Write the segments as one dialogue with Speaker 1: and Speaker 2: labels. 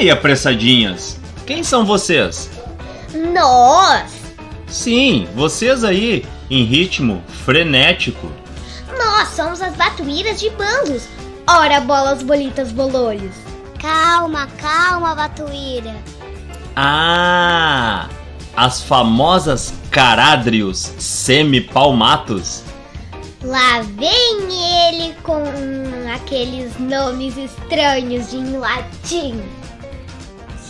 Speaker 1: aí, apressadinhas? Quem são vocês?
Speaker 2: Nós!
Speaker 1: Sim, vocês aí, em ritmo frenético.
Speaker 2: Nós somos as batuíras de bandos. Ora, bolas, bolitas, bololhos.
Speaker 3: Calma, calma, Batuíra.
Speaker 1: Ah, as famosas carádrios semipalmatos.
Speaker 2: Lá vem ele com aqueles nomes estranhos em latim.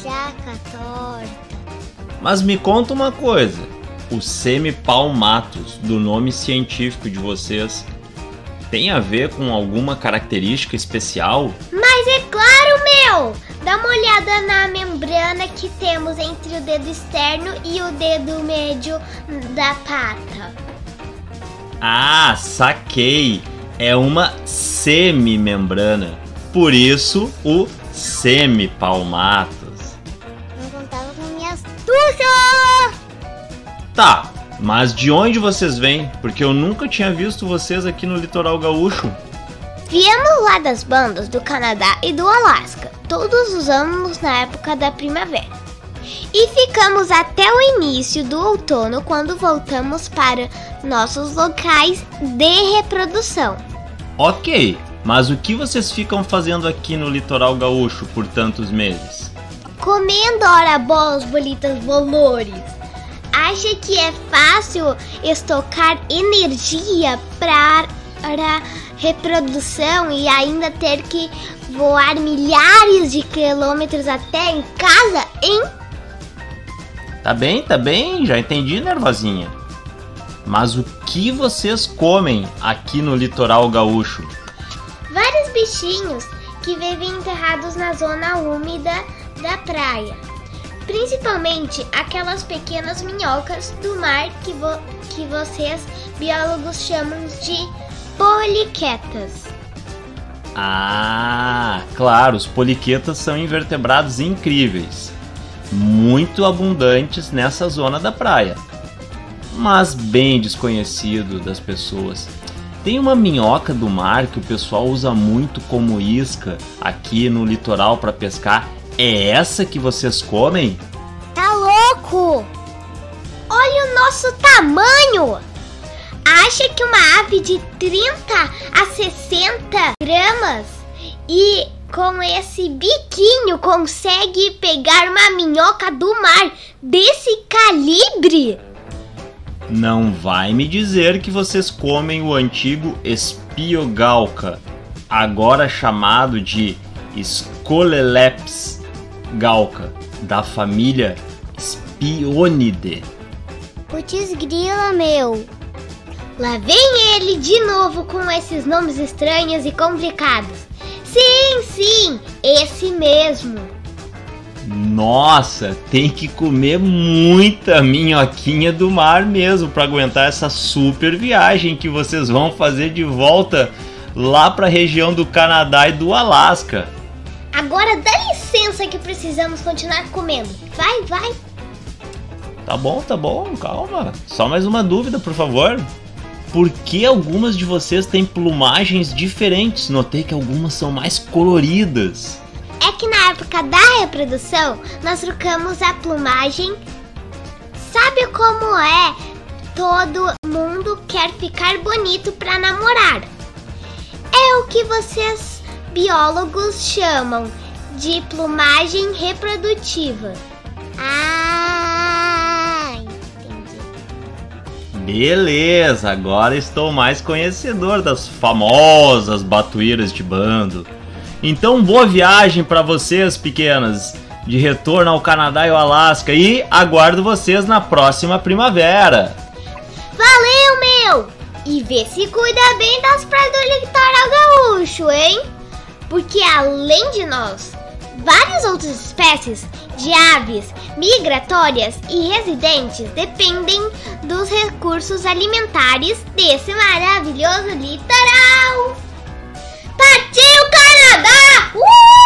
Speaker 3: Jaca torta.
Speaker 1: Mas me conta uma coisa: os semipalmatos do nome científico de vocês tem a ver com alguma característica especial?
Speaker 2: Mas é claro, meu! Dá uma olhada na membrana que temos entre o dedo externo e o dedo médio da pata.
Speaker 1: Ah, saquei! É uma semimembrana. Por isso, o semipalmatos. Tá, mas de onde vocês vêm? Porque eu nunca tinha visto vocês aqui no litoral gaúcho.
Speaker 2: Viemos lá das bandas do Canadá e do Alasca, todos os anos na época da primavera. E ficamos até o início do outono quando voltamos para nossos locais de reprodução.
Speaker 1: Ok, mas o que vocês ficam fazendo aqui no litoral gaúcho por tantos meses?
Speaker 2: Comendo ora bolas, bolitas, bolores. Acha que é fácil estocar energia para reprodução e ainda ter que voar milhares de quilômetros até em casa, hein?
Speaker 1: Tá bem, tá bem, já entendi, nervosinha. Mas o que vocês comem aqui no litoral gaúcho?
Speaker 2: Vários bichinhos que vivem enterrados na zona úmida da praia. Principalmente aquelas pequenas minhocas do mar que, vo que vocês biólogos chamam de poliquetas.
Speaker 1: Ah, claro, os poliquetas são invertebrados incríveis, muito abundantes nessa zona da praia, mas bem desconhecido das pessoas. Tem uma minhoca do mar que o pessoal usa muito como isca aqui no litoral para pescar. É essa que vocês comem?
Speaker 3: Tá louco?
Speaker 2: Olha o nosso tamanho! Acha que uma ave de 30 a 60 gramas e com esse biquinho consegue pegar uma minhoca do mar desse calibre?
Speaker 1: Não vai me dizer que vocês comem o antigo espiogalca, agora chamado de Scololeps galca, da família Spionidae.
Speaker 3: Putz grila, meu.
Speaker 2: Lá vem ele de novo com esses nomes estranhos e complicados. Sim, sim, esse mesmo.
Speaker 1: Nossa, tem que comer muita minhoquinha do mar mesmo para aguentar essa super viagem que vocês vão fazer de volta lá para a região do Canadá e do Alasca.
Speaker 2: Agora dá licença que precisamos continuar comendo. Vai, vai.
Speaker 1: Tá bom, tá bom, calma. Só mais uma dúvida, por favor. Por que algumas de vocês têm plumagens diferentes? Notei que algumas são mais coloridas.
Speaker 2: É que na época da reprodução nós trocamos a plumagem. Sabe como é? Todo mundo quer ficar bonito para namorar. É o que vocês biólogos chamam de plumagem reprodutiva.
Speaker 3: Ah, entendi.
Speaker 1: Beleza, agora estou mais conhecedor das famosas batuíras de bando. Então, boa viagem para vocês, pequenas, de retorno ao Canadá e ao Alasca e aguardo vocês na próxima primavera.
Speaker 2: Valeu, meu! E vê se cuida bem das praias do litoral gaúcho? Porque além de nós, várias outras espécies de aves migratórias e residentes dependem dos recursos alimentares desse maravilhoso litoral. Partiu Canadá! Uh!